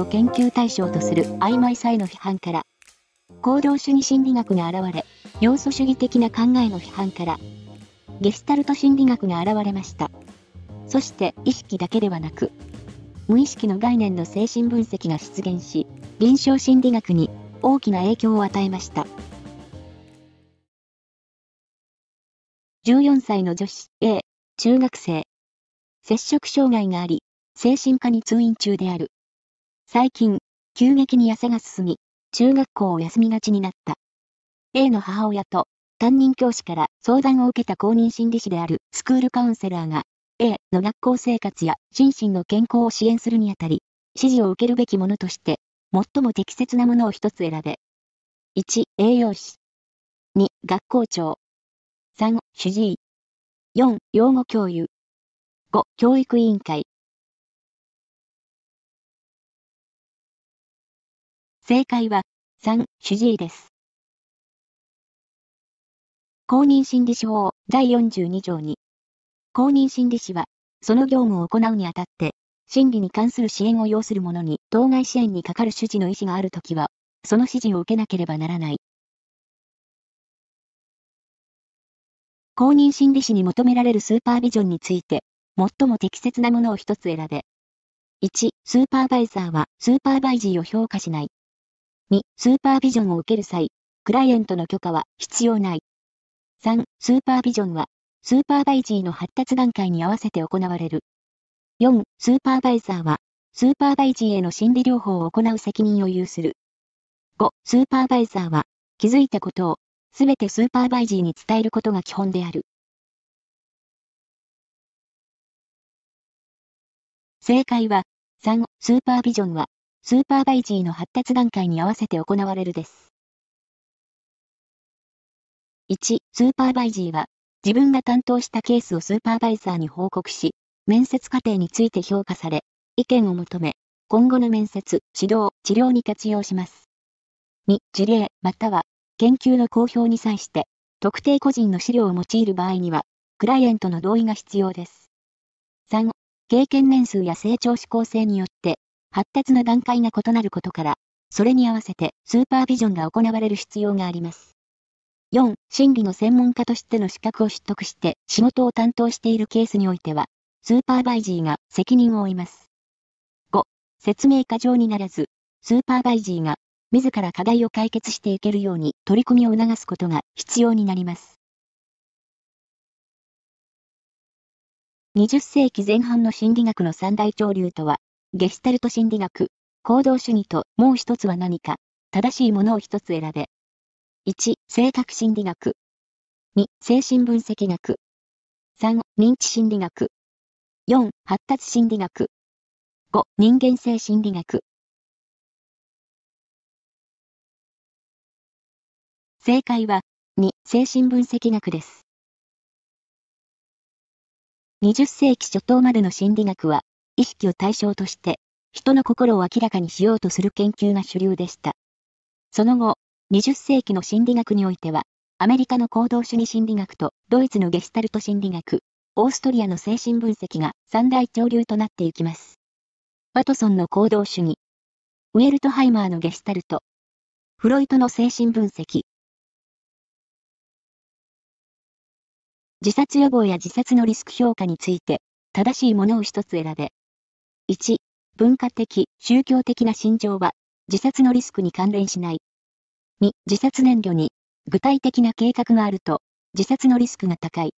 を研究対象とする曖昧さへの批判から、行動主義心理学が現れ、要素主義的な考えの批判から、ゲスタルト心理学が現れました。そして意識だけではなく、無意識の概念の精神分析が出現し、臨床心理学に大きな影響を与えました。14歳の女子 A、中学生。摂食障害があり、精神科に通院中である。最近、急激に痩せが進み、中学校を休みがちになった。A の母親と担任教師から相談を受けた公認心理師であるスクールカウンセラーが A の学校生活や心身の健康を支援するにあたり、指示を受けるべきものとして、最も適切なものを一つ選べ。1、栄養士。2、学校長。3、主治医。4、養護教諭。5、教育委員会。正解は、3、主治医です。公認心理師法第42条に、公認心理師は、その業務を行うにあたって、心理に関する支援を要する者に当該支援にかかる主治の意思があるときは、その指示を受けなければならない。公認心理師に求められるスーパービジョンについて、最も適切なものを一つ選べ。1、スーパーバイザーはスーパーバイジーを評価しない。2、スーパービジョンを受ける際、クライアントの許可は必要ない。3、スーパービジョンは、スーパーバイジーの発達段階に合わせて行われる。4、スーパーバイザーは、スーパーバイジーへの心理療法を行う責任を有する。5、スーパーバイザーは、気づいたことを、すべてスーパーバイジーに伝えることが基本である。正解は、3、スーパービジョンは、スーパーバイジーの発達段階に合わせて行われるです。1、スーパーバイジーは、自分が担当したケースをスーパーバイザーに報告し、面接過程について評価され、意見を求め、今後の面接、指導、治療に活用します。2、事例、または、研究の公表に際して、特定個人の資料を用いる場合には、クライアントの同意が必要です。3、経験年数や成長志向性によって、発達の段階が異なることから、それに合わせてスーパービジョンが行われる必要があります。4、心理の専門家としての資格を取得して仕事を担当しているケースにおいては、スーパーバイジーが責任を負います。5、説明過剰にならず、スーパーバイジーが自ら課題を解決していけるように取り組みを促すことが必要になります。20世紀前半の心理学の三大潮流とは、ゲスタルト心理学、行動主義ともう一つは何か、正しいものを一つ選べ。1、性格心理学。2、精神分析学。3、認知心理学。4、発達心理学。5、人間性心理学。正解は、2、精神分析学です。20世紀初頭までの心理学は、意識を対象として、人の心を明らかにしようとする研究が主流でした。その後、20世紀の心理学においては、アメリカの行動主義心理学とドイツのゲスタルト心理学、オーストリアの精神分析が三大潮流となっていきます。ワトソンの行動主義、ウェルトハイマーのゲスタルト、フロイトの精神分析、自殺予防や自殺のリスク評価について、正しいものを一つ選べ。1、文化的、宗教的な心情は、自殺のリスクに関連しない。2、自殺燃料に、具体的な計画があると、自殺のリスクが高い。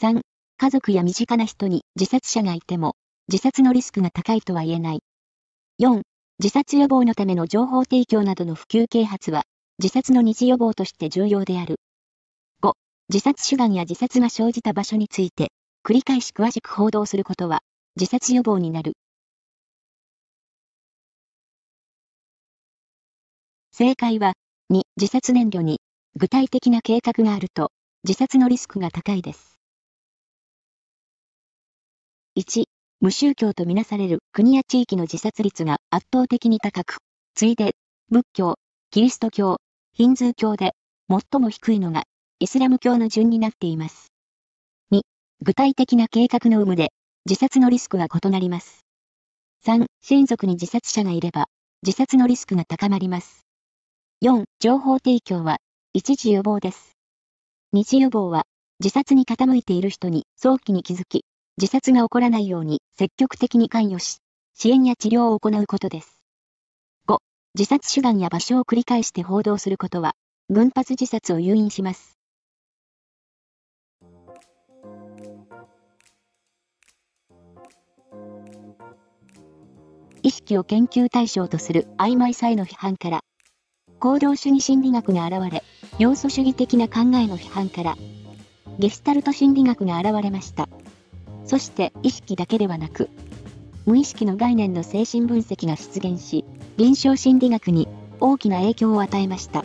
3、家族や身近な人に自殺者がいても、自殺のリスクが高いとは言えない。4、自殺予防のための情報提供などの普及啓発は、自殺の二次予防として重要である。5、自殺手段や自殺が生じた場所について、繰り返し詳しく報道することは、自殺予防になる。正解は、2、自殺燃料に、具体的な計画があると、自殺のリスクが高いです。1、無宗教とみなされる国や地域の自殺率が圧倒的に高く、次いで、仏教、キリスト教、ヒンズー教で、最も低いのが、イスラム教の順になっています。2、具体的な計画の有無で、自殺のリスクが異なります。3、親族に自殺者がいれば、自殺のリスクが高まります。4、情報提供は、一時予防です。日予防は、自殺に傾いている人に早期に気づき、自殺が起こらないように積極的に関与し、支援や治療を行うことです。5、自殺手段や場所を繰り返して報道することは、群発自殺を誘引します。意識を研究対象とする曖昧さへの批判から、行動主義心理学が現れ、要素主義的な考えの批判から、ゲスタルト心理学が現れました。そして意識だけではなく、無意識の概念の精神分析が出現し、臨床心理学に大きな影響を与えました。